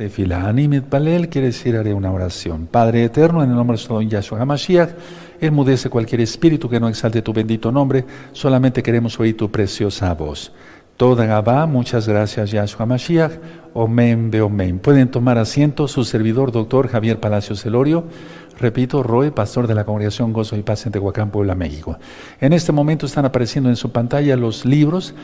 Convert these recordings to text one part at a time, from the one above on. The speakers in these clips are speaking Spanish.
Tefila Animit Palel quiere decir haré una oración. Padre eterno, en el nombre de su Yahshua HaMashiach, enmudece cualquier espíritu que no exalte tu bendito nombre, solamente queremos oír tu preciosa voz. Toda Gabá, muchas gracias Yahshua HaMashiach, Omen be Omen. Pueden tomar asiento su servidor, doctor Javier Palacios Celorio, repito, Roe, pastor de la Congregación Gozo y Paz en Tehuacán, Puebla, México. En este momento están apareciendo en su pantalla los libros,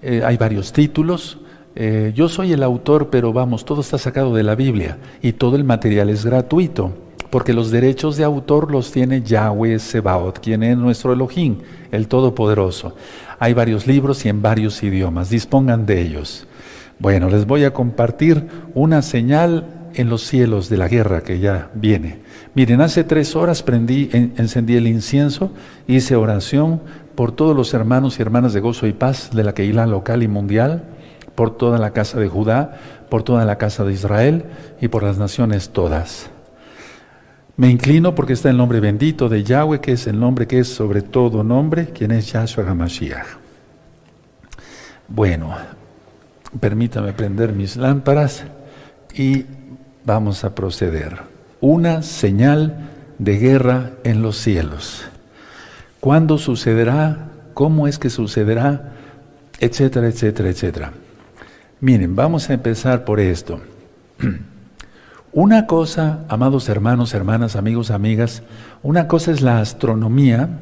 eh, hay varios títulos, eh, yo soy el autor, pero vamos, todo está sacado de la Biblia y todo el material es gratuito, porque los derechos de autor los tiene Yahweh Sebaot, quien es nuestro Elohim, el Todopoderoso. Hay varios libros y en varios idiomas, dispongan de ellos. Bueno, les voy a compartir una señal en los cielos de la guerra que ya viene. Miren, hace tres horas prendí, encendí el incienso, hice oración por todos los hermanos y hermanas de gozo y paz de la Keilah local y mundial por toda la casa de Judá, por toda la casa de Israel y por las naciones todas. Me inclino porque está el nombre bendito de Yahweh, que es el nombre que es sobre todo nombre, quien es Yahshua HaMashiach. Bueno, permítame prender mis lámparas y vamos a proceder. Una señal de guerra en los cielos. ¿Cuándo sucederá? ¿Cómo es que sucederá? Etcétera, etcétera, etcétera. Miren, vamos a empezar por esto. Una cosa, amados hermanos, hermanas, amigos, amigas, una cosa es la astronomía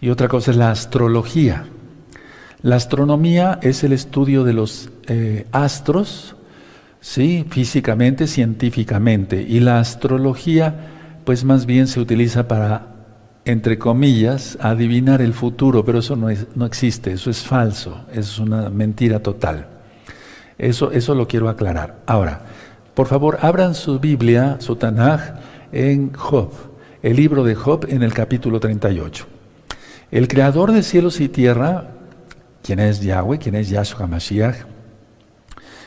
y otra cosa es la astrología. La astronomía es el estudio de los eh, astros, sí, físicamente, científicamente, y la astrología, pues más bien se utiliza para, entre comillas, adivinar el futuro, pero eso no, no existe, eso es falso, es una mentira total. Eso, eso lo quiero aclarar. Ahora, por favor, abran su Biblia, su Tanaj, en Job, el libro de Job en el capítulo 38. El creador de cielos y tierra, quien es Yahweh, quien es Yahshua Mashiach,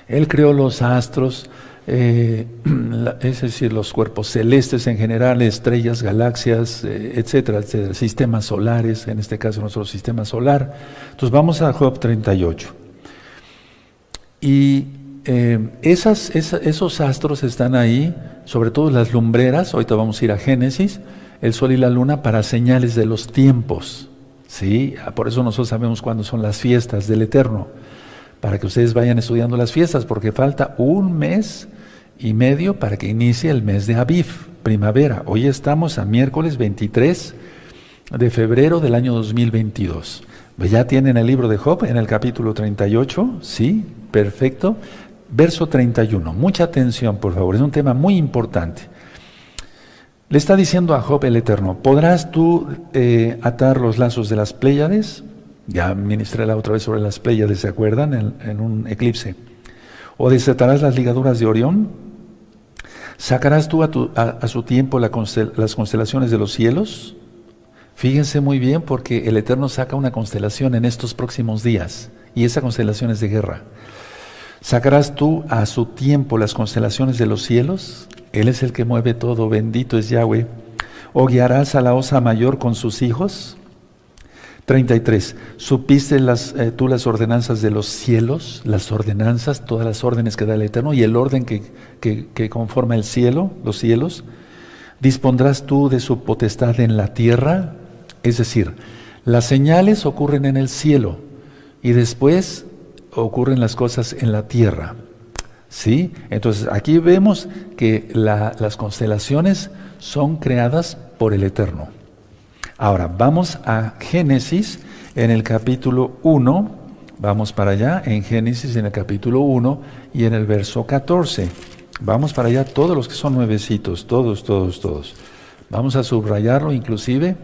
él creó los astros, eh, es decir, los cuerpos celestes en general, estrellas, galaxias, eh, etcétera, etcétera, sistemas solares, en este caso nuestro sistema solar. Entonces vamos a Job 38. Y eh, esas, esos astros están ahí, sobre todo las lumbreras, ahorita vamos a ir a Génesis, el sol y la luna para señales de los tiempos. ¿sí? Ah, por eso nosotros sabemos cuándo son las fiestas del Eterno, para que ustedes vayan estudiando las fiestas, porque falta un mes y medio para que inicie el mes de Aviv, primavera. Hoy estamos a miércoles 23 de febrero del año 2022. Ya tienen el libro de Job en el capítulo 38, ¿sí? Perfecto. Verso 31. Mucha atención, por favor. Es un tema muy importante. Le está diciendo a Job el Eterno, ¿podrás tú eh, atar los lazos de las Pléyades? Ya ministré la otra vez sobre las Pléyades, ¿se acuerdan? En, un eclipse. ¿O desatarás las ligaduras de Orión? ¿Sacarás tú a, su tiempo las constelaciones de los cielos? Fíjense muy bien porque el Eterno saca una constelación en estos próximos días y esa constelación es de guerra. ¿Sacarás tú a su tiempo las constelaciones de los cielos? Él es el que mueve todo, bendito es Yahweh. ¿O guiarás a la osa mayor con sus hijos? 33. ¿Supiste las, eh, tú las ordenanzas de los cielos? Las ordenanzas, todas las órdenes que da el Eterno y el orden que, que conforma el cielo, los cielos. ¿Dispondrás tú de su potestad en la tierra? Es decir, las señales ocurren en el cielo y después ocurren las cosas en la tierra. ¿Sí? Entonces aquí vemos que las constelaciones son creadas por el Eterno. Ahora, vamos a Génesis en el capítulo 1, vamos para allá, en Génesis en el capítulo 1 y en el verso 14. Vamos para allá todos los que son nuevecitos, todos, todos, todos. Vamos a subrayarlo inclusive.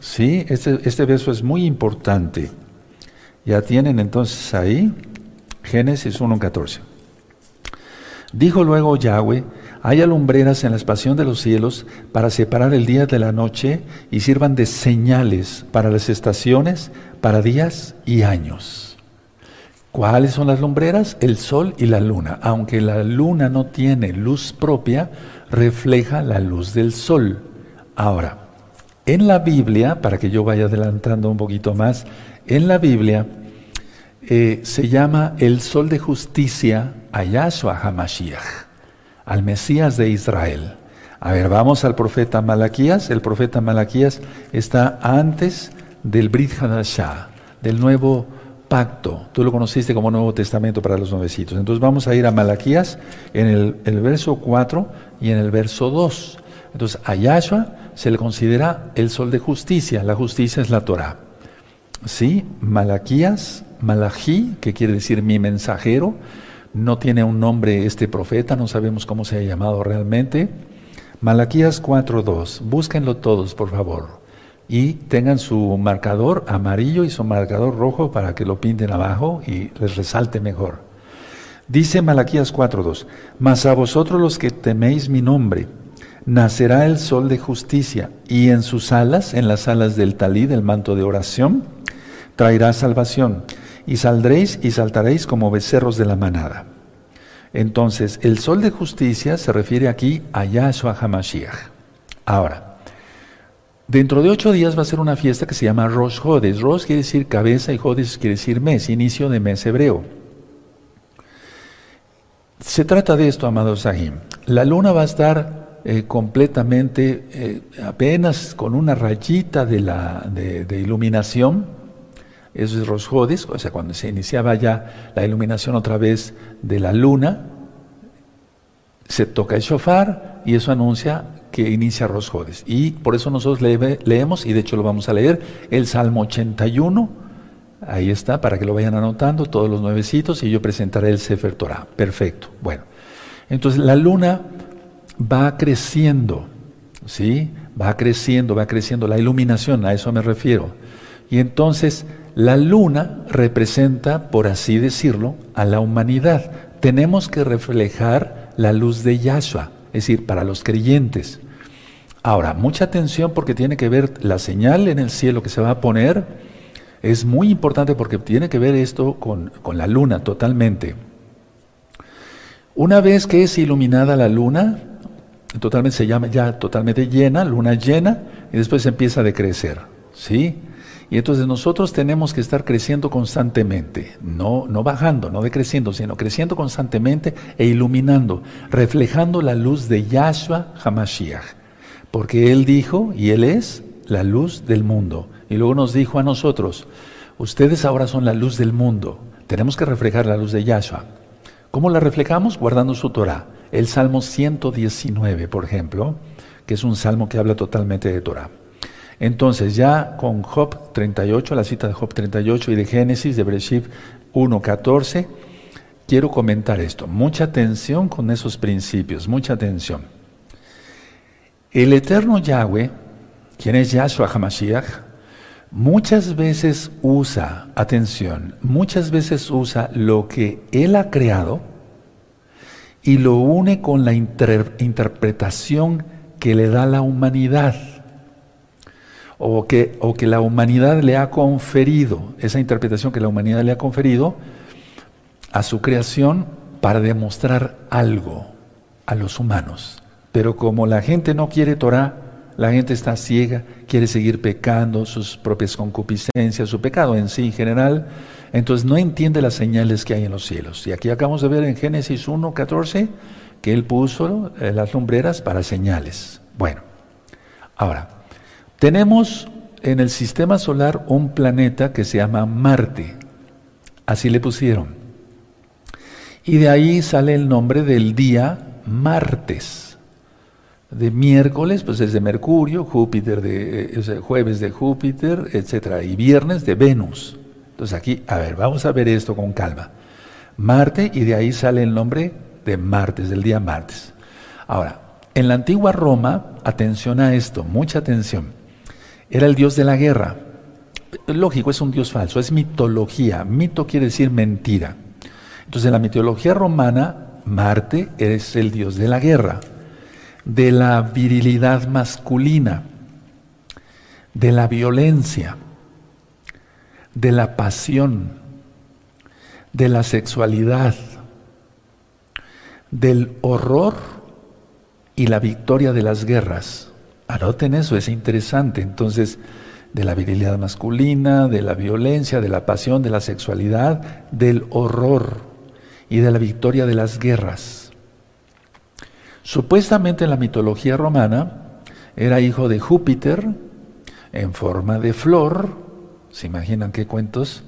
Sí, este, este verso es muy importante. Ya tienen entonces ahí Génesis 1.14. Dijo luego Yahweh, hay alumbreras en la expansión de los cielos para separar el día de la noche y sirvan de señales para las estaciones, para días y años. ¿Cuáles son las lumbreras? El sol y la luna. Aunque la luna no tiene luz propia, refleja la luz del sol. Ahora, en la Biblia, para que yo vaya adelantando un poquito más, en la Biblia eh, se llama el sol de justicia a Yahshua HaMashiach, al Mesías de Israel. A ver, vamos al profeta Malaquías. El profeta Malaquías está antes del Brit Hadashah, del nuevo pacto. Tú lo conociste como Nuevo Testamento para los nuevecitos. Entonces vamos a ir a Malaquías en el, el verso 4 y en el verso 2. Entonces a Yahshua se le considera el sol de justicia. La justicia es la Torah. Sí, Malaquías, Malají, que quiere decir mi mensajero. No tiene un nombre este profeta, no sabemos cómo se ha llamado realmente. Malaquías 4.2, búsquenlo todos, por favor. Y tengan su marcador amarillo y su marcador rojo para que lo pinten abajo y les resalte mejor. Dice Malaquías 4.2, mas a vosotros los que teméis mi nombre, nacerá el sol de justicia, y en sus alas, en las alas del talí, del manto de oración, traerá salvación, y saldréis y saltaréis como becerros de la manada. Entonces, el sol de justicia se refiere aquí a Yahshua HaMashiach. Ahora, dentro de ocho días va a ser una fiesta que se llama Rosh Hodes. Rosh quiere decir cabeza y Hodes quiere decir mes, inicio de mes hebreo. Se trata de esto, amados Sahim. La luna va a estar eh, completamente, eh, apenas con una rayita de, la, de, iluminación, es Rosjodis, o sea, cuando se iniciaba ya la iluminación otra vez de la luna, se toca el shofar y eso anuncia que inicia Rosjodis. Y por eso nosotros leemos, y de hecho lo vamos a leer, el Salmo 81, ahí está, para que lo vayan anotando, todos los nuevecitos, y yo presentaré el Sefer Torah. Perfecto. Bueno, entonces la luna va creciendo, ¿sí? Va creciendo, va creciendo la iluminación, a eso me refiero. Y entonces la luna representa, por así decirlo, a la humanidad. Tenemos que reflejar la luz de Yahshua, es decir, para los creyentes. Ahora, mucha atención porque tiene que ver la señal en el cielo que se va a poner. Es muy importante porque tiene que ver esto con, con la luna totalmente. Una vez que es iluminada la luna, totalmente se llama ya totalmente llena, luna llena, y después empieza a decrecer, ¿sí? Y entonces nosotros tenemos que estar creciendo constantemente, no, no bajando, no decreciendo, sino creciendo constantemente e iluminando, reflejando la luz de Yahshua Hamashiach. Porque Él dijo, y Él es la luz del mundo. Y luego nos dijo a nosotros, ustedes ahora son la luz del mundo. Tenemos que reflejar la luz de Yahshua. ¿Cómo la reflejamos? Guardando su Torah el Salmo 119, por ejemplo, que es un salmo que habla totalmente de Torah. Entonces, ya con Job 38, la cita de Job 38 y de Génesis, de Bereshit 1.14, quiero comentar esto. Mucha atención con esos principios, mucha atención. El eterno Yahweh, quien es Yahshua HaMashiach, muchas veces usa, atención, muchas veces usa lo que Él ha creado y lo une con la interpretación que le da la humanidad o que, o que la humanidad le ha conferido, esa interpretación que la humanidad le ha conferido a su creación para demostrar algo a los humanos. Pero como la gente no quiere Torah, la gente está ciega, quiere seguir pecando, sus propias concupiscencias, su pecado en sí en general, entonces no entiende las señales que hay en los cielos. Y aquí acabamos de ver en Génesis 1, 14, que él puso eh, las lumbreras para señales. Bueno, ahora, tenemos en el sistema solar un planeta que se llama Marte. Así le pusieron. Y de ahí sale el nombre del día martes. De miércoles, pues es de Mercurio, Júpiter de eh, jueves de Júpiter, etcétera, y viernes de Venus. Entonces aquí, a ver, vamos a ver esto con calma. Marte y de ahí sale el nombre de martes, del día martes. Ahora, en la antigua Roma, atención a esto, mucha atención, era el dios de la guerra. Lógico, es un dios falso, es mitología. Mito quiere decir mentira. Entonces, en la mitología romana, Marte es el dios de la guerra, de la virilidad masculina, de la violencia de la pasión, de la sexualidad, del horror y la victoria de las guerras. Anoten eso, es interesante. Entonces, de la virilidad masculina, de la violencia, de la pasión, de la sexualidad, del horror y de la victoria de las guerras. Supuestamente en la mitología romana era hijo de Júpiter en forma de flor, se imaginan qué cuentos,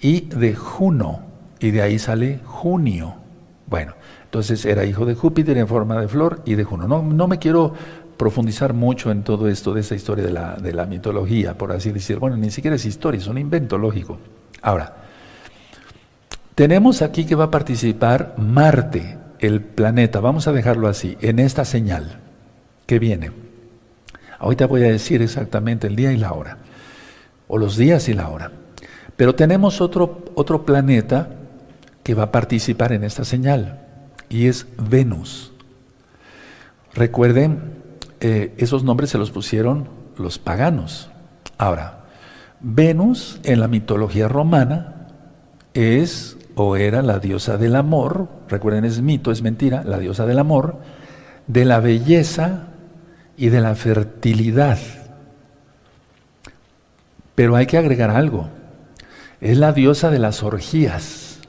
y de Juno, y de ahí sale junio. Bueno, entonces era hijo de Júpiter en forma de flor y de Juno. No, no me quiero profundizar mucho en todo esto de esta historia de la, de la mitología, por así decir. Bueno, ni siquiera es historia, es un invento lógico. Ahora, tenemos aquí que va a participar Marte, el planeta, vamos a dejarlo así, en esta señal que viene. Ahorita voy a decir exactamente el día y la hora, o los días y la hora. Pero tenemos otro, otro planeta que va a participar en esta señal, y es Venus. Recuerden eh, esos nombres se los pusieron los paganos. Ahora, Venus en la mitología romana es o era la diosa del amor, recuerden es mito, es mentira, la diosa del amor, de la belleza y de la fertilidad. Pero hay que agregar algo, es la diosa de las orgías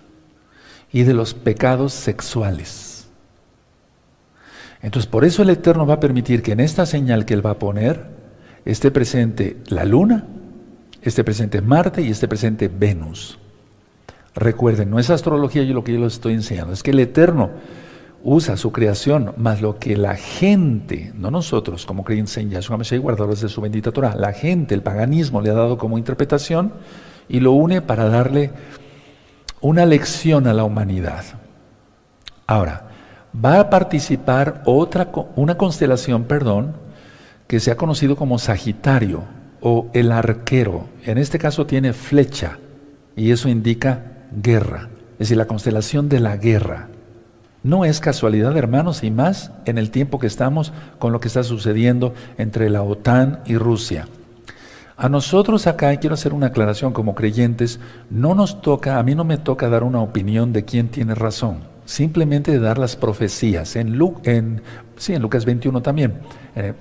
y de los pecados sexuales. Entonces, por eso el Eterno va a permitir que en esta señal que Él va a poner esté presente la luna, esté presente Marte y esté presente Venus. Recuerden, no es astrología yo lo que yo les estoy enseñando, es que el Eterno usa su creación, más lo que la gente, no nosotros como creyentes en Yahshua Mashiach, guardadores de su bendita Torah, la gente, el paganismo le ha dado como interpretación y lo une para darle una lección a la humanidad. Ahora, va a participar otra, una constelación, perdón, que se ha conocido como Sagitario o el arquero. En este caso tiene flecha y eso indica guerra, es decir, la constelación de la guerra. No es casualidad, hermanos, y más en el tiempo que estamos con lo que está sucediendo entre la OTAN y Rusia. A nosotros acá, y quiero hacer una aclaración como creyentes, no nos toca, a mí no me toca dar una opinión de quién tiene razón simplemente de dar las profecías. En, en, sí, en Lucas 21 también. Eh,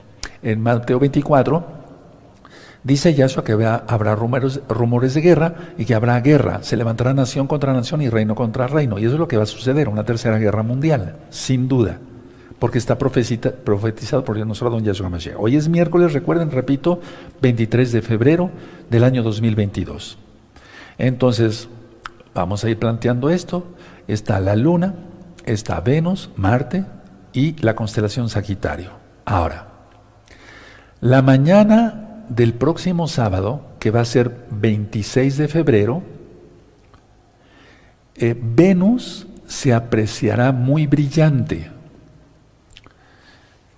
en Mateo 24 dice Yahshua que habrá, rumores, rumores, de guerra y que habrá guerra. Se levantará nación contra nación y reino contra reino. Y eso es lo que va a suceder, una tercera guerra mundial, sin duda. Porque está profetizado por nuestro don Yahshua Mashiach. Hoy es miércoles, recuerden, repito, 23 de febrero del año 2022. Entonces, vamos a ir planteando esto está la Luna, está Venus, Marte y la constelación Sagitario. Ahora, la mañana del próximo sábado, que va a ser 26 de febrero, eh, Venus se apreciará muy brillante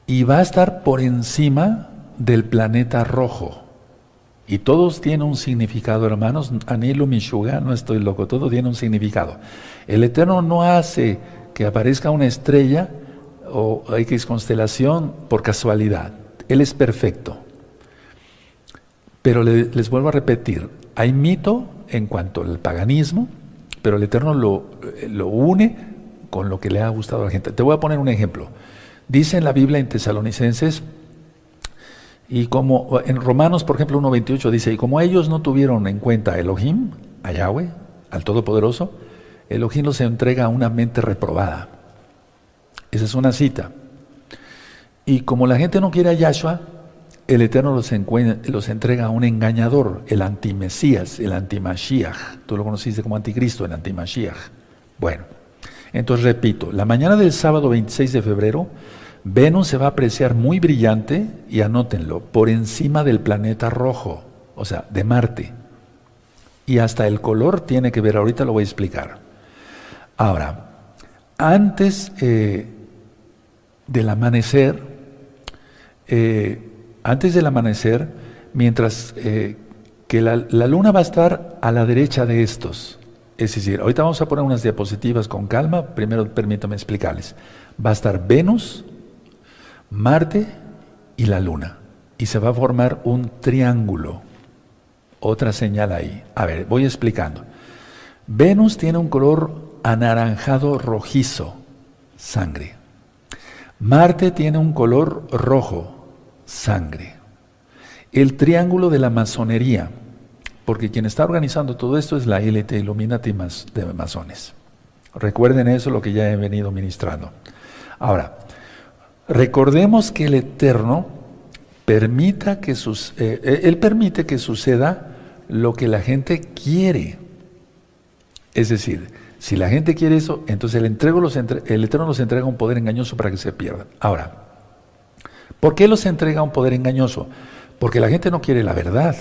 y va a estar por encima del planeta rojo. Y todos tienen un significado, hermanos. Anilo Mishuga, no estoy loco, todo tiene un significado. El Eterno no hace que aparezca una estrella o X constelación por casualidad. Él es perfecto. Pero les vuelvo a repetir, hay mito en cuanto al paganismo, pero el Eterno lo, lo une con lo que le ha gustado a la gente. Te voy a poner un ejemplo. Dice en la Biblia en Tesalonicenses y como en Romanos, por ejemplo, 1.28 dice, y como ellos no tuvieron en cuenta a Elohim, a Yahweh, al Todopoderoso, Elohim los entrega a una mente reprobada. Esa es una cita. Y como la gente no quiere a Yahshua, el Eterno los, entrega a un engañador, el antimesías, el antimashiach. Tú lo conociste como anticristo, el antimashiach. Bueno, entonces repito, la mañana del sábado 26 de febrero, Venus se va a apreciar muy brillante, y anótenlo, por encima del planeta rojo, o sea, de Marte. Y hasta el color tiene que ver, ahorita lo voy a explicar. Ahora, antes eh, del amanecer, eh, antes del amanecer, mientras eh, que la, la luna va a estar a la derecha de estos, es decir, ahorita vamos a poner unas diapositivas con calma, primero permítame explicarles. Va a estar Venus, Marte y la Luna. Y se va a formar un triángulo. Otra señal ahí. A ver, voy explicando. Venus tiene un color anaranjado rojizo, sangre. Marte tiene un color rojo, sangre. El triángulo de la masonería, porque quien está organizando todo esto es la élite Illuminati de masones. Recuerden eso, lo que ya he venido ministrando. Ahora, recordemos que el Eterno permita que sus, eh, eh, permite que suceda lo que la gente quiere. Es decir, si la gente quiere eso, entonces el Eterno los entrega un poder engañoso para que se pierdan. Ahora, ¿por qué los entrega un poder engañoso? Porque la gente no quiere la verdad,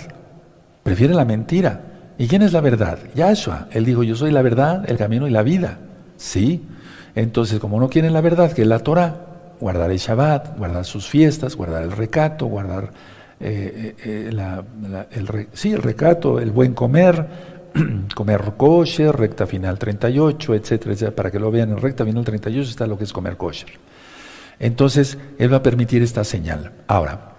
prefiere la mentira. ¿Y quién es la verdad? Yahshua. Él dijo, yo soy la verdad, el camino y la vida. Sí. Entonces, como no quieren la verdad, que es la Torah, guardar el Shabbat, guardar sus fiestas, guardar el recato, guardar eh, eh, eh, el, sí, el recato, el buen comer, comer kosher, recta final 38, etcétera, etcétera, para que lo vean en recta final 38 está lo que es comer kosher. Entonces, Él va a permitir esta señal. Ahora,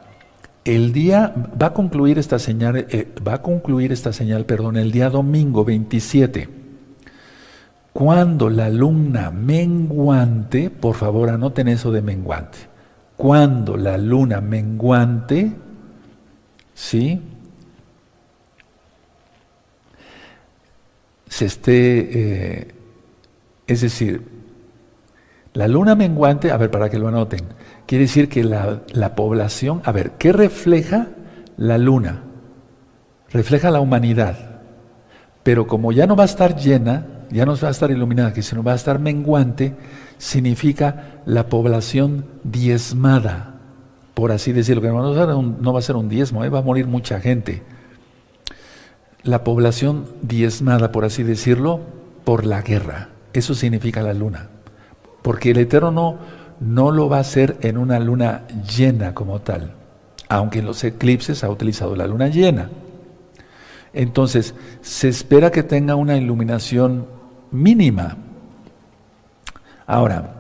el día va a concluir esta señal, va a concluir esta señal, perdón, el día domingo 27. Cuando la luna menguante, por favor anoten eso de menguante. Cuando la luna menguante, ¿sí? Se esté, eh, es decir, la luna menguante, a ver, para que lo anoten, quiere decir que la, la población, a ver, ¿qué refleja la luna? Refleja la humanidad. Pero como ya no va a estar llena, ya no va a estar iluminada, que sino va a estar menguante, significa la población diezmada por así decirlo, que no va a ser un diezmo, ¿eh? va a morir mucha gente. La población diezmada, por así decirlo, por la guerra. Eso significa la luna. Porque el Eterno no, no lo va a hacer en una luna llena como tal, aunque en los eclipses ha utilizado la luna llena. Entonces, se espera que tenga una iluminación mínima. Ahora,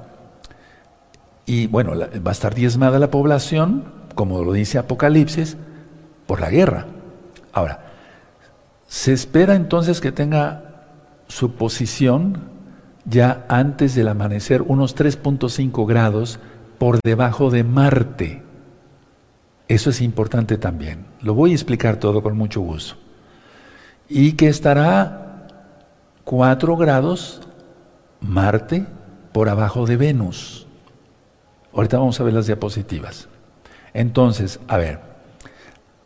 y bueno, va a estar diezmada la población, como lo dice Apocalipsis, por la guerra. Ahora, se espera entonces que tenga su posición ya antes del amanecer, unos 3.5 grados por debajo de Marte. Eso es importante también. Lo voy a explicar todo con mucho gusto. Y que estará 4 grados Marte por abajo de Venus. Ahorita vamos a ver las diapositivas. Entonces, a ver,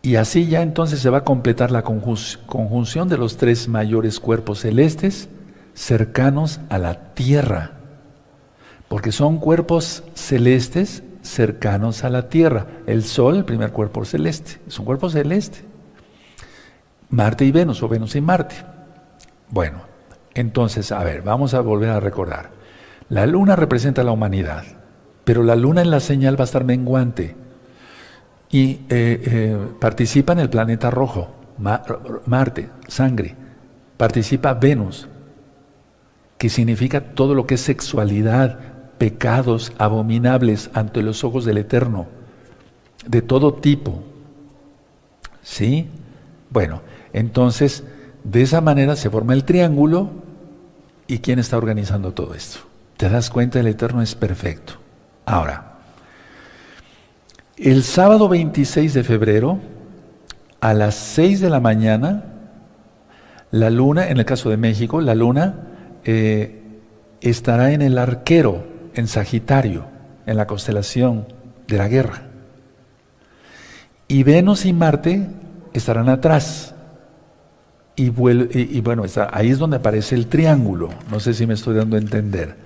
y así ya entonces se va a completar la conjunción de los tres mayores cuerpos celestes cercanos a la Tierra, porque son cuerpos celestes cercanos a la Tierra. El Sol, el primer cuerpo celeste, es un cuerpo celeste. Marte y Venus, o Venus y Marte. Bueno, entonces, a ver, vamos a volver a recordar. La Luna representa la humanidad pero la luna en la señal va a estar menguante y eh, eh, participa en el planeta rojo, Marte, sangre, participa Venus, que significa todo lo que es sexualidad, pecados abominables ante los ojos del Eterno, de todo tipo. ¿Sí? Bueno, entonces, de esa manera se forma el triángulo y ¿quién está organizando todo esto? ¿Te das cuenta? El Eterno es perfecto. Ahora, el sábado 26 de febrero, a las 6 de la mañana, la luna, en el caso de México, la luna eh, estará en el arquero, en Sagitario, en la constelación de la guerra. Y Venus y Marte estarán atrás. Y, bueno, ahí es donde aparece el triángulo. No sé si me estoy dando a entender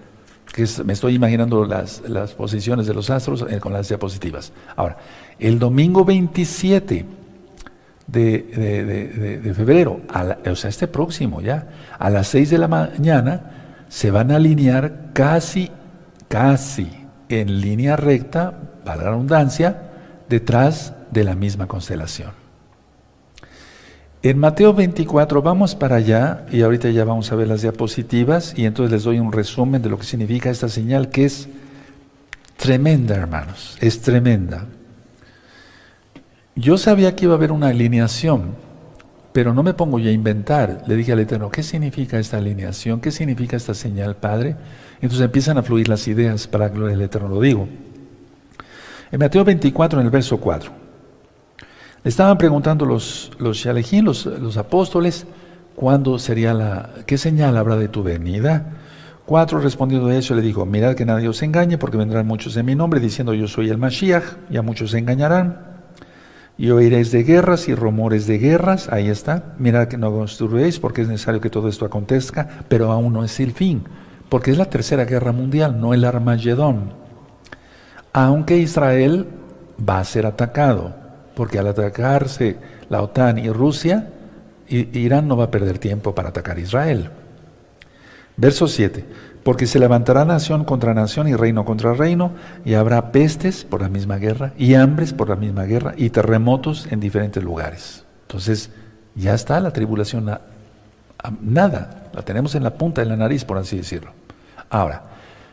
que me estoy imaginando las, posiciones de los astros eh, con las diapositivas. Ahora, el domingo 27 de, febrero, o sea, este próximo ya, a las 6 de la mañana, se van a alinear casi, casi en línea recta, para la redundancia, detrás de la misma constelación. En Mateo 24 vamos para allá y ahorita ya vamos a ver las diapositivas y entonces les doy un resumen de lo que significa esta señal que es tremenda, hermanos, es tremenda. Yo sabía que iba a haber una alineación, pero no me pongo ya a inventar. Le dije al Eterno, ¿qué significa esta alineación? ¿Qué significa esta señal, Padre? Entonces empiezan a fluir las ideas para gloria del Eterno, lo digo. En Mateo 24, en el verso 4. Estaban preguntando los, los los, los apóstoles, ¿cuándo sería la, qué señal habrá de tu venida? Cuatro, respondiendo a eso, le dijo, mirad que nadie os engañe, porque vendrán muchos en mi nombre, diciendo yo soy el Mashiach, y a muchos se engañarán. Y oiréis de guerras y rumores de guerras, ahí está. Mirad que no construyéis, porque es necesario que todo esto acontezca, pero aún no es el fin, porque es la tercera guerra mundial, no el Armagedón. Aunque Israel va a ser atacado, porque al atacarse la OTAN y Rusia, Irán no va a perder tiempo para atacar a Israel. Verso 7. Porque se levantará nación contra nación y reino contra reino, y habrá pestes por la misma guerra, y hambres por la misma guerra, y terremotos en diferentes lugares. Entonces, ya está la tribulación, nada, la tenemos en la punta de la nariz, por así decirlo. Ahora,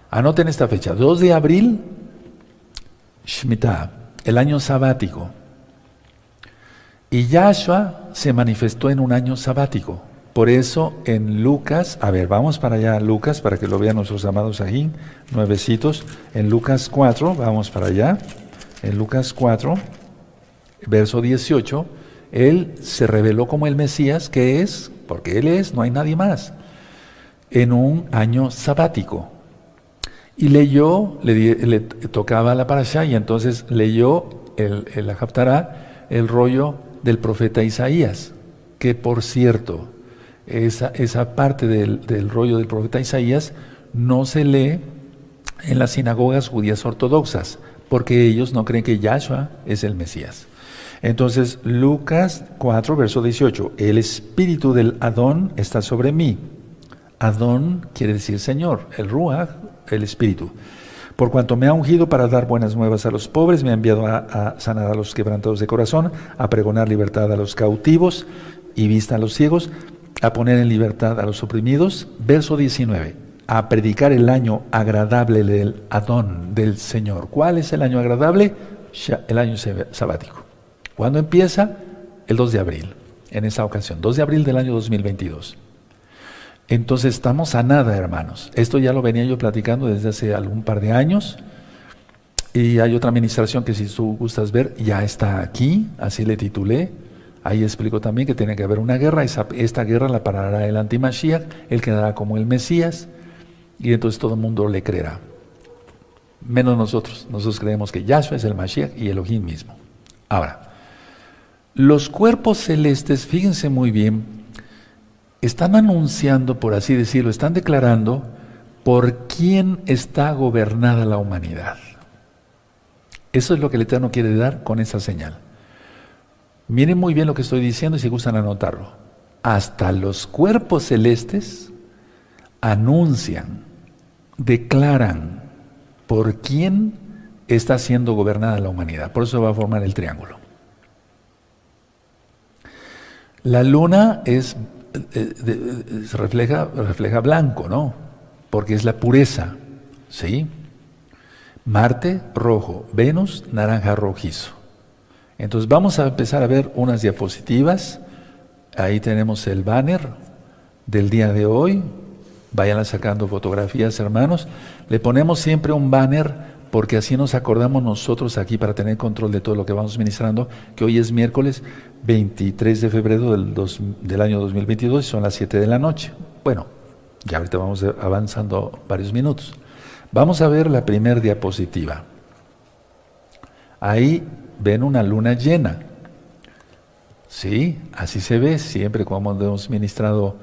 anoten esta fecha, 2 de abril, Shemitah, el año sabático. Y Yahshua se manifestó en un año sabático. Por eso en Lucas, a ver, vamos para allá, Lucas, para que lo vean nuestros amados ahí, nuevecitos. En Lucas 4, vamos para allá. En Lucas 4, verso 18, Él se reveló como el Mesías, que es, porque Él es, no hay nadie más, en un año sabático. Y leyó, le, tocaba la parasha y entonces leyó el, el el rollo del profeta Isaías, que por cierto, esa, esa parte del, del, rollo del profeta Isaías no se lee en las sinagogas judías ortodoxas, porque ellos no creen que Yahshua es el Mesías. Entonces, Lucas 4, verso 18, el espíritu del Adón está sobre mí. Adón quiere decir Señor, el Ruach, el espíritu. Por cuanto me ha ungido para dar buenas nuevas a los pobres, me ha enviado a, sanar a los quebrantados de corazón, a pregonar libertad a los cautivos y vista a los ciegos, a poner en libertad a los oprimidos. Verso 19, a predicar el año agradable del Adón, del Señor. ¿Cuál es el año agradable? El año sabático. ¿Cuándo empieza? El 2 de abril, en esa ocasión, 2 de abril del año 2022. Entonces estamos a nada, hermanos. Esto ya lo venía yo platicando desde hace algún par de años. Y hay otra administración que si tú gustas ver, ya está aquí, así le titulé. Ahí explico también que tiene que haber una guerra, esta guerra la parará el antimashiach, él quedará como el Mesías, y entonces todo el mundo le creerá. Menos nosotros, nosotros creemos que Yahshua es el Mashiach y Elohim mismo. Ahora, los cuerpos celestes, fíjense muy bien, están anunciando, por así decirlo, están declarando por quién está gobernada la humanidad. Eso es lo que el Eterno quiere dar con esa señal. Miren muy bien lo que estoy diciendo y si gustan anotarlo. Hasta los cuerpos celestes anuncian, declaran por quién está siendo gobernada la humanidad. Por eso va a formar el triángulo. La luna es eh, refleja, refleja blanco, ¿no? Porque es la pureza, ¿sí? Marte, rojo, Venus, naranja rojizo. Entonces vamos a empezar a ver unas diapositivas. Ahí tenemos el banner del día de hoy. Vayan sacando fotografías, hermanos. Le ponemos siempre un banner porque así nos acordamos nosotros aquí para tener control de todo lo que vamos ministrando, que hoy es miércoles 23 de febrero del, año 2022 y son las 7 de la noche. Bueno, ya ahorita vamos avanzando varios minutos. Vamos a ver la primera diapositiva. Ahí ven una luna llena. Sí, así se ve siempre como hemos ministrado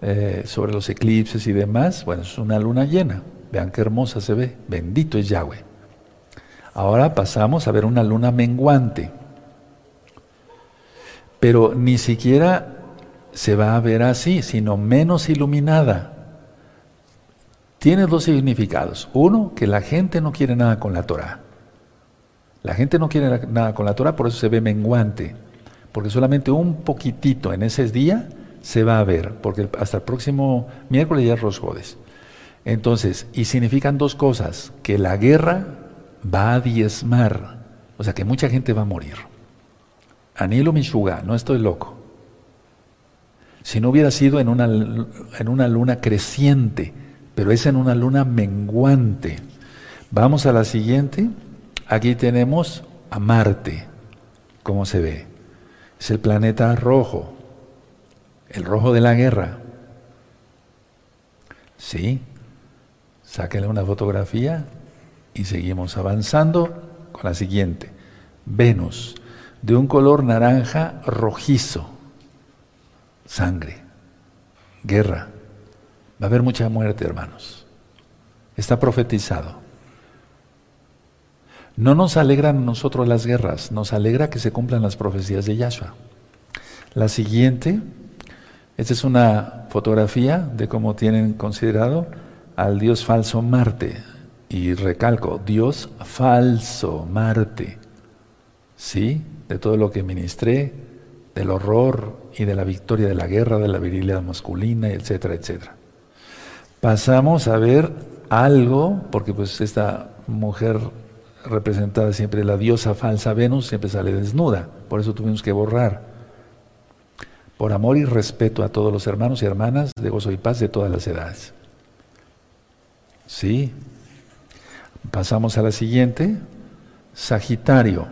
eh, sobre los eclipses y demás. Bueno, es una luna llena. Vean qué hermosa se ve. Bendito es Yahweh. Ahora pasamos a ver una luna menguante. Pero ni siquiera se va a ver así, sino menos iluminada. Tiene dos significados. Uno, que la gente no quiere nada con la Torah. La gente no quiere nada con la Torah, por eso se ve menguante. Porque solamente un poquitito en ese día se va a ver, porque hasta el próximo miércoles ya es Rosjodes. Entonces, y significan dos cosas, que la guerra va a diezmar, o sea que mucha gente va a morir. Anilo Mishuga, no estoy loco. Si no hubiera sido en una, en una luna creciente, pero es en una luna menguante. Vamos a la siguiente. Aquí tenemos a Marte, ¿cómo se ve? Es el planeta rojo, el rojo de la guerra. Sí, sáquenle una fotografía y seguimos avanzando con la siguiente. Venus, de un color naranja rojizo, sangre, guerra. Va a haber mucha muerte, hermanos. Está profetizado. No nos alegran a nosotros las guerras, nos alegra que se cumplan las profecías de Yahshua. La siguiente, esta es una fotografía de cómo tienen considerado al dios falso Marte. Y recalco, Dios falso, Marte. ¿Sí? De todo lo que ministré, del horror y de la victoria de la guerra, de la virilidad masculina, etcétera, etcétera. Pasamos a ver algo, porque pues esta mujer representada siempre la diosa falsa Venus siempre sale desnuda, por eso tuvimos que borrar. Por amor y respeto a todos los hermanos y hermanas de gozo y paz de todas las edades. Sí. Pasamos a la siguiente. Sagitario.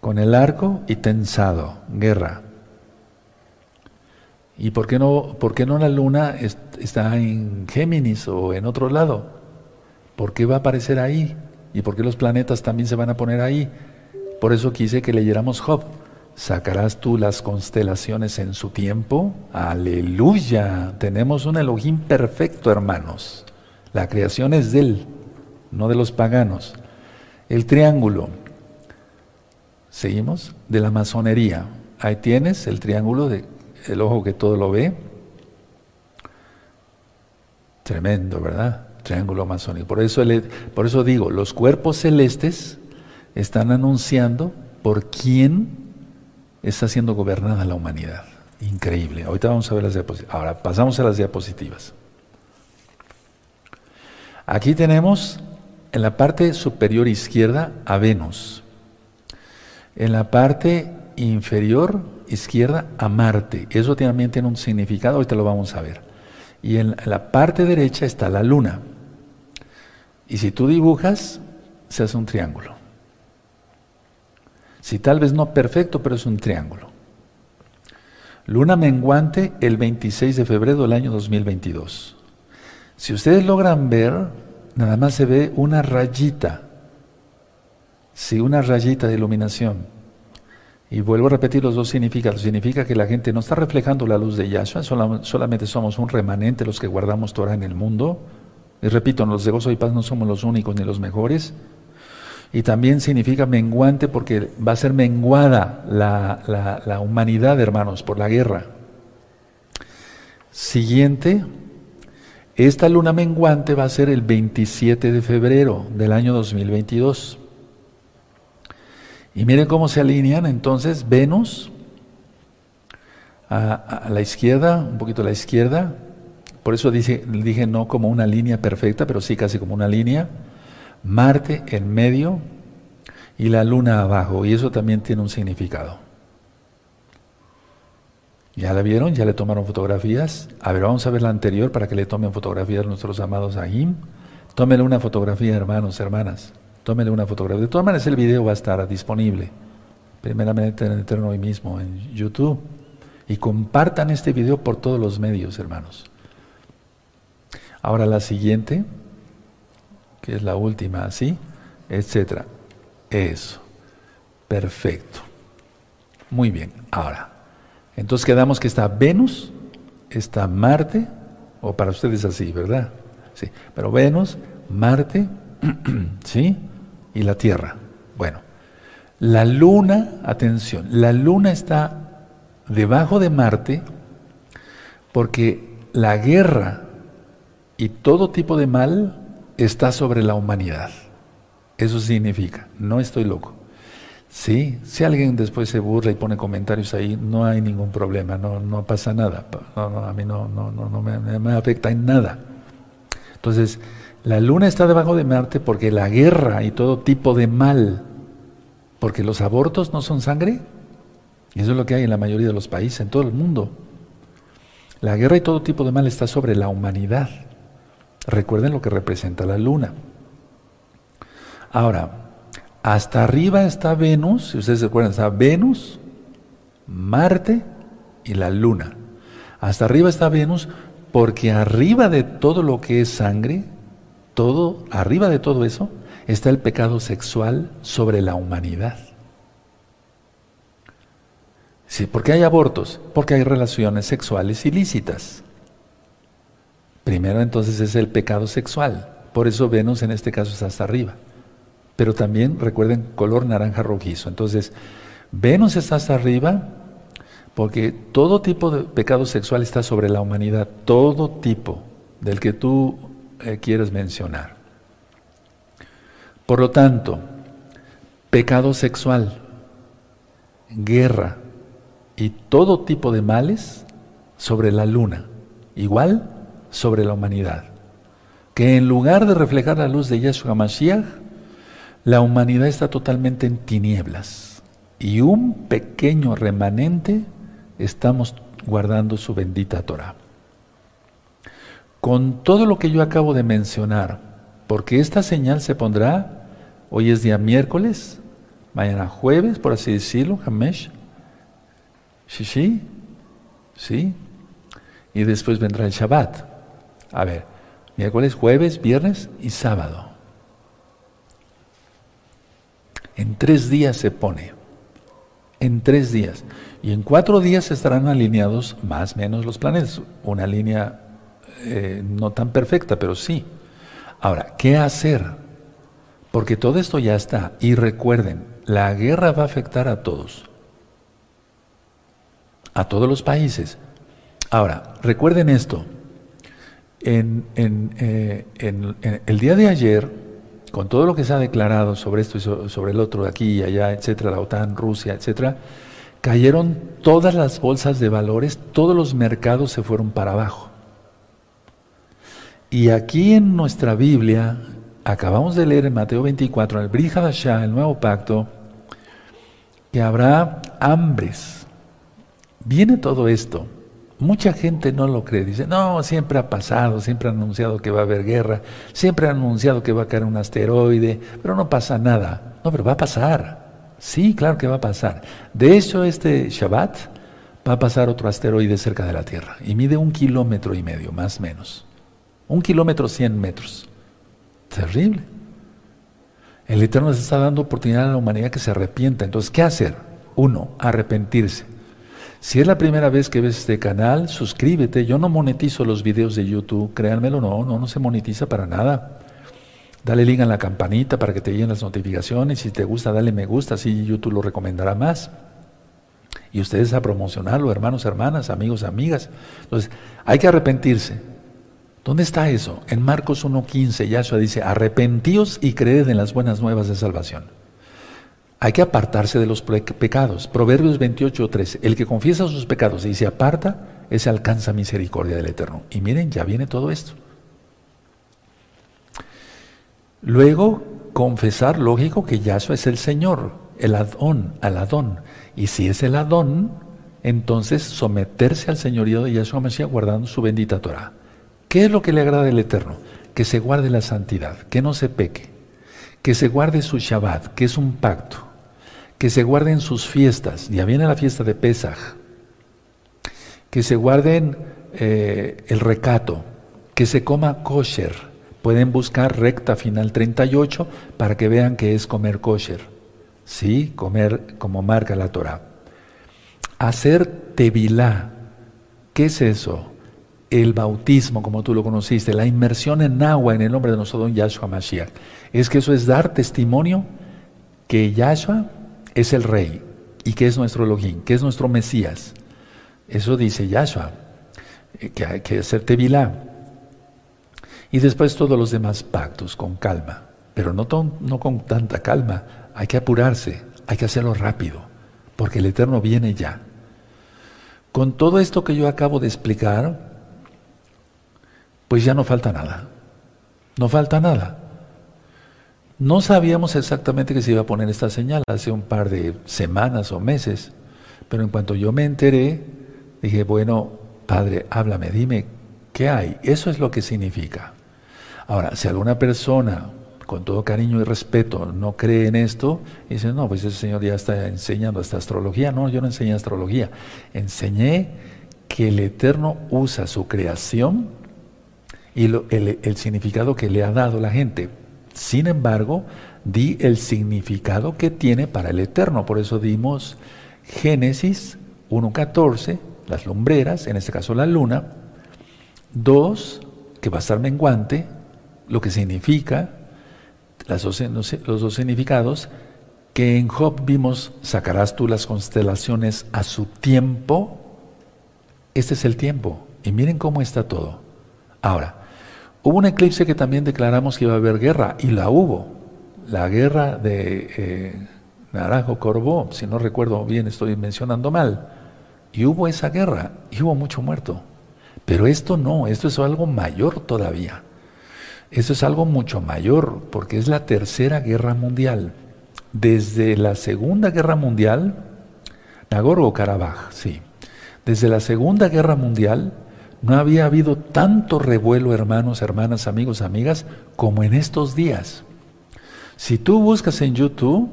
Con el arco y tensado. Guerra. ¿Y por qué no, por qué no la luna está en Géminis o en otro lado? ¿Por qué va a aparecer ahí? ¿Y por qué los planetas también se van a poner ahí? Por eso quise que leyéramos Job. ¿Sacarás tú las constelaciones en su tiempo? Aleluya. Tenemos un Elohim perfecto, hermanos. La creación es de él, no de los paganos. El triángulo. Seguimos. De la masonería. Ahí tienes el triángulo de el ojo que todo lo ve. Tremendo, ¿verdad? Triángulo masónico. Por eso, por eso digo, los cuerpos celestes están anunciando por quién está siendo gobernada la humanidad. Increíble. Ahorita vamos a ver las diapositivas. Ahora pasamos a las diapositivas. Aquí tenemos en la parte superior izquierda a Venus. En la parte inferior izquierda a Marte. Eso también tiene un significado, ahorita lo vamos a ver. Y en la parte derecha está la luna. Y si tú dibujas, se hace un triángulo. Si tal vez no perfecto, pero es un triángulo. Luna menguante el 26 de febrero del año 2022. Si ustedes logran ver, nada más se ve una rayita. Sí, una rayita de iluminación. Y vuelvo a repetir los dos significados. Significa que la gente no está reflejando la luz de Yahshua, solamente somos un remanente los que guardamos Torah en el mundo. Y repito, los de gozo y paz no somos los únicos ni los mejores. Y también significa menguante porque va a ser menguada la, la humanidad, hermanos, por la guerra. Siguiente, esta luna menguante va a ser el 27 de febrero del año 2022. Y miren cómo se alinean entonces Venus a, la izquierda, un poquito a la izquierda. Por eso dije, no como una línea perfecta, pero sí casi como una línea. Marte en medio y la luna abajo. Y eso también tiene un significado. ¿Ya la vieron? ¿Ya le tomaron fotografías? A ver, vamos a ver la anterior para que le tomen fotografías nuestros amados Ahim. Tómenle una fotografía, hermanos, hermanas. Tómele una fotografía. De todas maneras, el video va a estar disponible, primeramente en el hoy mismo, en YouTube. Y compartan este video por todos los medios, hermanos. Ahora la siguiente, que es la última, así, etcétera. Eso. Perfecto. Muy bien. Ahora, entonces quedamos que está Venus, está Marte, o para ustedes así, ¿verdad? Sí. Pero Venus, Marte, ¿sí? y la Tierra. Bueno, la Luna, atención, la Luna está debajo de Marte porque la guerra y todo tipo de mal está sobre la humanidad. Eso significa, no estoy loco. Sí, si alguien después se burla y pone comentarios ahí, no hay ningún problema, no, no pasa nada. a mí no, no, no, no me, me afecta en nada. Entonces, la luna está debajo de Marte porque la guerra y todo tipo de mal, porque los abortos no son sangre, eso es lo que hay en la mayoría de los países, en todo el mundo. La guerra y todo tipo de mal está sobre la humanidad. Recuerden lo que representa la luna. Ahora, hasta arriba está Venus, si ustedes se acuerdan, está Venus, Marte y la Luna. Hasta arriba está Venus porque arriba de todo lo que es sangre, todo, arriba de todo eso, está el pecado sexual sobre la humanidad. Sí, ¿por qué hay abortos? Porque hay relaciones sexuales ilícitas. Primero entonces es el pecado sexual. Por eso Venus en este caso está hasta arriba. Pero también recuerden color naranja rojizo. Entonces, Venus está hasta arriba porque todo tipo de pecado sexual está sobre la humanidad, todo tipo del que tú eh, quieres mencionar. Por lo tanto, pecado sexual, guerra y todo tipo de males sobre la luna, igual sobre la humanidad. Que en lugar de reflejar la luz de Yeshua Mashiach, la humanidad está totalmente en tinieblas y un pequeño remanente estamos guardando su bendita Torah. Con todo lo que yo acabo de mencionar, porque esta señal se pondrá, hoy es día miércoles, mañana jueves, por así decirlo, Hamesh, Shishi, ¿sí? Y después vendrá el Shabbat. A ver, miércoles, jueves, viernes y sábado. En tres días se pone. En tres días. Y en cuatro días estarán alineados más o menos los planetas. Una línea eh, no tan perfecta, pero sí. Ahora, ¿qué hacer? Porque todo esto ya está. Y recuerden, la guerra va a afectar a todos. A todos los países. Ahora, recuerden esto. En, eh, el día de ayer, con todo lo que se ha declarado sobre esto y sobre el otro, aquí y allá, etcétera, la OTAN, Rusia, etcétera, cayeron todas las bolsas de valores, todos los mercados se fueron para abajo. Y aquí en nuestra Biblia, acabamos de leer en Mateo 24, en el Brihadashah, el nuevo pacto, que habrá hambres. Viene todo esto. Mucha gente no lo cree, dice, no, siempre ha pasado, siempre han anunciado que va a haber guerra, siempre han anunciado que va a caer un asteroide, pero no pasa nada. No, pero va a pasar. Sí, claro que va a pasar. De hecho, este Shabbat va a pasar otro asteroide cerca de la Tierra y mide un kilómetro y medio, más o menos. Un kilómetro cien metros. Terrible. El Eterno les está dando oportunidad a la humanidad que se arrepienta. Entonces, ¿qué hacer? Uno, arrepentirse. Si es la primera vez que ves este canal, suscríbete. Yo no monetizo los videos de YouTube, créanmelo, no, no, no se monetiza para nada. Dale link a la campanita para que te lleguen las notificaciones. Si te gusta, dale me gusta, así YouTube lo recomendará más. Y ustedes a promocionarlo, hermanos, hermanas, amigos, amigas. Entonces, hay que arrepentirse. ¿Dónde está eso? En Marcos 1.15, Yahshua dice, arrepentíos y creed en las buenas nuevas de salvación. Hay que apartarse de los pecados. Proverbios 28.13, el que confiesa sus pecados y se aparta, ese alcanza misericordia del Eterno. Y miren, ya viene todo esto. Luego, confesar, lógico, que Yahshua es el Señor, el Adón, al Adón. Y si es el Adón, entonces someterse al señorío de Yahshua Mashiach guardando su bendita Torah. ¿Qué es lo que le agrada al Eterno? Que se guarde la santidad, que no se peque, que se guarde su Shabbat, que es un pacto, que se guarden sus fiestas, ya viene la fiesta de Pesach, que se guarden eh, el recato, que se coma kosher, Pueden buscar recta final 38 para que vean que es comer kosher. Sí, comer como marca la Torah. Hacer tevilá. ¿Qué es eso? El bautismo, como tú lo conociste, la inmersión en agua en el nombre de nuestro don Yahshua Mashiach. Es que eso es dar testimonio que Yahshua es el Rey y que es nuestro Elohim, que es nuestro Mesías. Eso dice Yahshua, eh, que hay que hacer tevilá. Y después todos los demás pactos con calma, pero no, no con tanta calma. Hay que apurarse, hay que hacerlo rápido, porque el Eterno viene ya. Con todo esto que yo acabo de explicar, pues ya no falta nada. No falta nada. No sabíamos exactamente que se iba a poner esta señal hace un par de semanas o meses, pero en cuanto yo me enteré, dije, bueno, Padre, háblame, dime, ¿qué hay? Eso es lo que significa. Ahora, si alguna persona con todo cariño y respeto, no cree en esto, dice, no, pues ese señor ya está enseñando esta astrología. No, yo no enseñé astrología. Enseñé que el Eterno usa su creación y el significado que le ha dado la gente. Sin embargo, di el significado que tiene para el Eterno. Por eso dimos Génesis 1.14, las lumbreras, en este caso la luna. Dos, que va a estar menguante, lo que significa, las los dos significados, que en Job vimos, sacarás tú las constelaciones a su tiempo. Este es el tiempo. Y miren cómo está todo. Ahora, hubo un eclipse que también declaramos que iba a haber guerra, y la hubo. La guerra de eh, Naranjo Corvó, si no recuerdo bien, estoy mencionando mal. Y hubo esa guerra, y hubo mucho muerto. Pero esto no, esto es algo mayor todavía. Esto es algo mucho mayor, porque es la tercera guerra mundial. Desde la segunda guerra mundial, Nagorno-Karabaj, sí. Desde la segunda guerra mundial no había habido tanto revuelo, hermanos, hermanas, amigos, amigas, como en estos días. Si tú buscas en YouTube,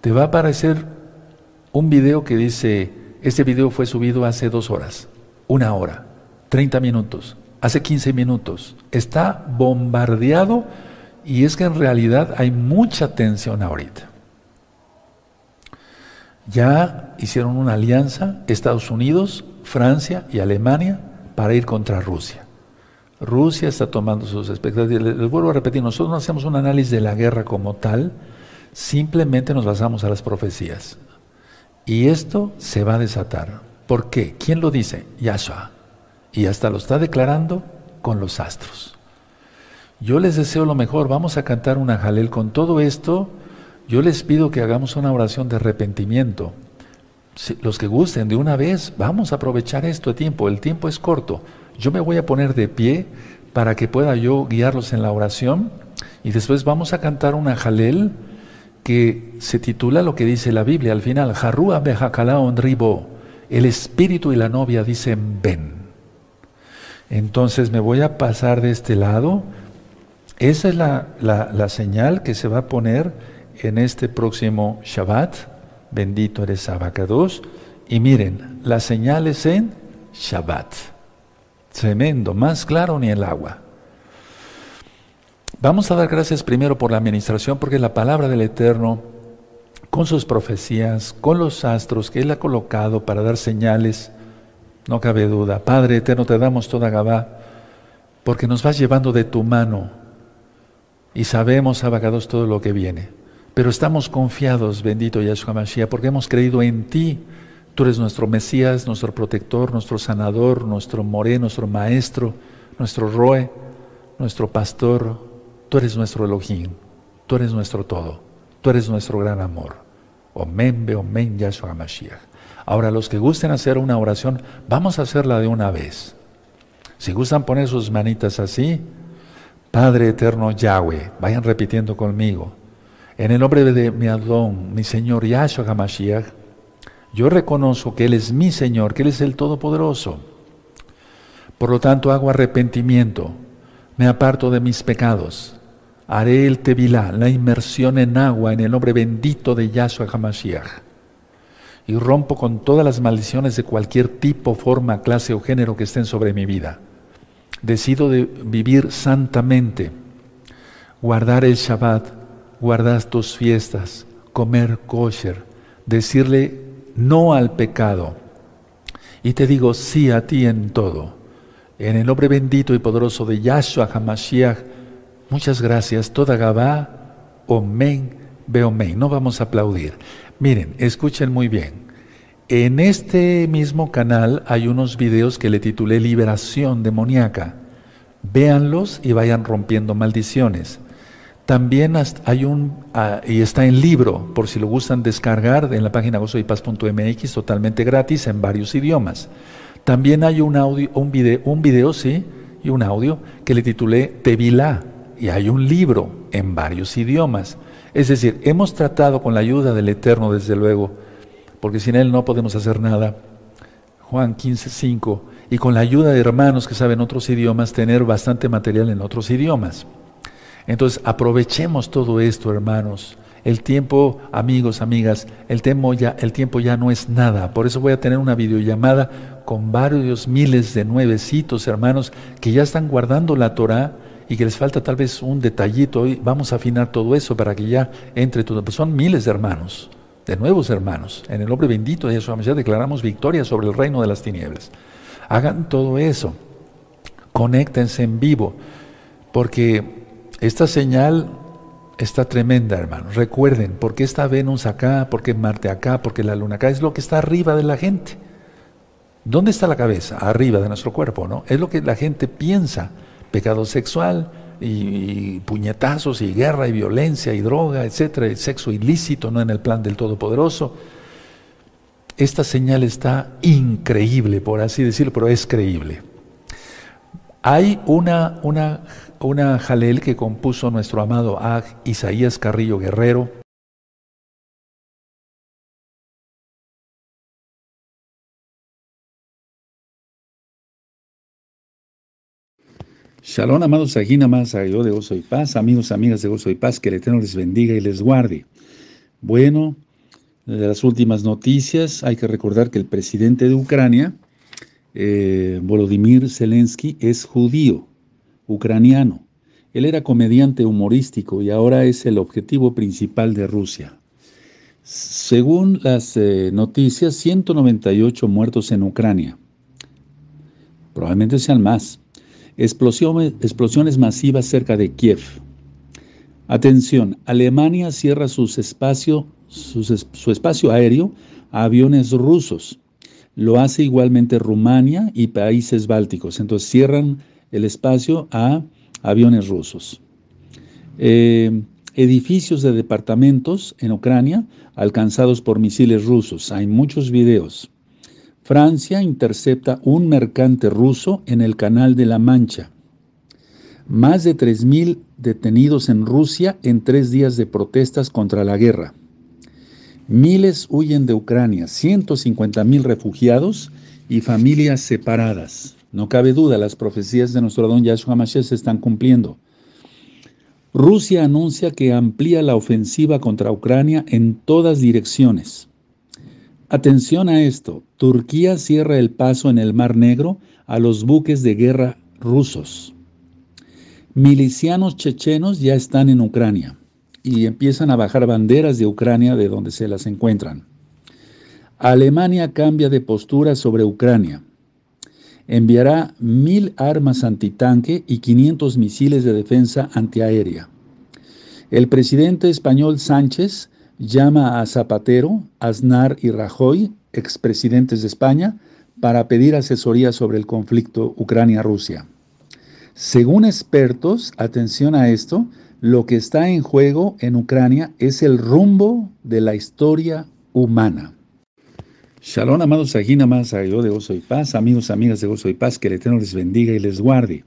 te va a aparecer un video que dice, este video fue subido hace dos horas, una hora, 30 minutos, hace 15 minutos. Está bombardeado y es que en realidad hay mucha tensión ahorita. Ya hicieron una alianza Estados Unidos, Francia y Alemania para ir contra Rusia. Rusia está tomando sus expectativas. Les vuelvo a repetir, nosotros no hacemos un análisis de la guerra como tal, simplemente nos basamos a las profecías. Y esto se va a desatar. ¿Por qué? ¿Quién lo dice? Yahshua. Y hasta lo está declarando con los astros. Yo les deseo lo mejor. Vamos a cantar una jalel con todo esto. Yo les pido que hagamos una oración de arrepentimiento. Los que gusten de una vez, vamos a aprovechar esto de tiempo. El tiempo es corto. Yo me voy a poner de pie para que pueda yo guiarlos en la oración y después vamos a cantar una jalel que se titula lo que dice la Biblia al final, Harrua ribo, el espíritu y la novia dicen ven. Entonces me voy a pasar de este lado. Esa es la, la señal que se va a poner en este próximo Shabbat. Bendito eres Abacados. Y miren, la señal es en Shabbat. Tremendo, más claro ni el agua. Vamos a dar gracias primero por la administración, porque la palabra del Eterno, con sus profecías, con los astros que Él ha colocado para dar señales, no cabe duda. Padre Eterno, te damos toda Gabá, porque nos vas llevando de tu mano y sabemos, abagados, todo lo que viene. Pero estamos confiados, bendito Yahshua Mashiach, porque hemos creído en ti Tú eres nuestro Mesías, nuestro protector, nuestro sanador, nuestro moré, nuestro maestro, nuestro roe, nuestro pastor. Tú eres nuestro Elohim. Tú eres nuestro todo. Tú eres nuestro gran amor. Omen, be omen, Yahshua Mashiach. Ahora, los que gusten hacer una oración, vamos a hacerla de una vez. Si gustan poner sus manitas así, Padre eterno Yahweh, vayan repitiendo conmigo. En el nombre de mi Adón, mi Señor Yahshua HaMashiach, yo reconozco que Él es mi Señor, que Él es el Todopoderoso. Por lo tanto, hago arrepentimiento, me aparto de mis pecados, haré el tevilá, la inmersión en agua en el nombre bendito de Yahshua HaMashiach. Y rompo con todas las maldiciones de cualquier tipo, forma, clase o género que estén sobre mi vida. Decido de vivir santamente, guardar el Shabbat, guardar tus fiestas, comer kosher, decirle no al pecado. Y te digo sí a ti en todo. En el nombre bendito y poderoso de Yahshua HaMashiach, muchas gracias. Toda Gabá, Omen, Beomen. No vamos a aplaudir. Miren, escuchen muy bien. En este mismo canal hay unos videos que le titulé Liberación demoníaca. Véanlos y vayan rompiendo maldiciones. También hay un, ah, y está en libro, por si lo gustan descargar, en la página gozoypaz.mx, totalmente gratis, en varios idiomas. También hay un audio, un video, un video, sí, y un audio que le titulé Tevilá, y hay un libro en varios idiomas. Es decir, hemos tratado con la ayuda del Eterno, desde luego, porque sin Él no podemos hacer nada. Juan 15, 5, y con la ayuda de hermanos que saben otros idiomas, tener bastante material en otros idiomas. Entonces, aprovechemos todo esto, hermanos. El tiempo, amigos, amigas, el tiempo, ya, el tiempo ya no es nada. Por eso voy a tener una videollamada con varios miles de nuevecitos, hermanos, que ya están guardando la Torah y que les falta tal vez un detallito. Hoy vamos a afinar todo eso para que ya entre todo. Pues son miles de hermanos, de nuevos hermanos. En el nombre bendito de Yeshua ya declaramos victoria sobre el reino de las tinieblas. Hagan todo eso. Conéctense en vivo, porque esta señal está tremenda, hermanos. Recuerden, porque está Venus acá, porque Marte acá, porque la Luna acá, es lo que está arriba de la gente. ¿Dónde está la cabeza? Arriba de nuestro cuerpo, ¿no? Es lo que la gente piensa. Pecado sexual y, puñetazos y guerra y violencia y droga, etcétera, el sexo ilícito, no en el plan del Todopoderoso. Esta señal está increíble, por así decirlo, pero es creíble. Hay una, una una jalel que compuso nuestro amado Ag Isaías Carrillo Guerrero. Shalom, amados más yo de Gozo y Paz, amigos, amigas de Gozo y Paz, que el Eterno les bendiga y les guarde. Bueno, de las últimas noticias, hay que recordar que el presidente de Ucrania, eh, Volodymyr Zelensky, es judío ucraniano. Él era comediante humorístico y ahora es el objetivo principal de Rusia. Según las eh, noticias, 198 muertos en Ucrania. Probablemente sean más. Explosiones, explosiones masivas cerca de Kiev. Atención, Alemania cierra espacio, su espacio aéreo a aviones rusos. Lo hace igualmente Rumania y países bálticos. Entonces cierran el espacio a aviones rusos. Eh, edificios de departamentos en Ucrania alcanzados por misiles rusos. Hay muchos videos. Francia intercepta un mercante ruso en el Canal de la Mancha. Más de 3.000 detenidos en Rusia en tres días de protestas contra la guerra. Miles huyen de Ucrania, 150.000 refugiados y familias separadas. No cabe duda, las profecías de nuestro don Yahshua Mashiach se están cumpliendo. Rusia anuncia que amplía la ofensiva contra Ucrania en todas direcciones. Atención a esto, Turquía cierra el paso en el Mar Negro a los buques de guerra rusos. Milicianos chechenos ya están en Ucrania y empiezan a bajar banderas de Ucrania de donde se las encuentran. Alemania cambia de postura sobre Ucrania enviará mil armas antitanque y 500 misiles de defensa antiaérea. El presidente español Sánchez llama a Zapatero, Aznar y Rajoy, expresidentes de España, para pedir asesoría sobre el conflicto Ucrania-Rusia. Según expertos, atención a esto, lo que está en juego en Ucrania es el rumbo de la historia humana. Shalom, amados, aquí más yo de Gozo y Paz, amigos, amigas de Gozo y Paz, que el Eterno les bendiga y les guarde.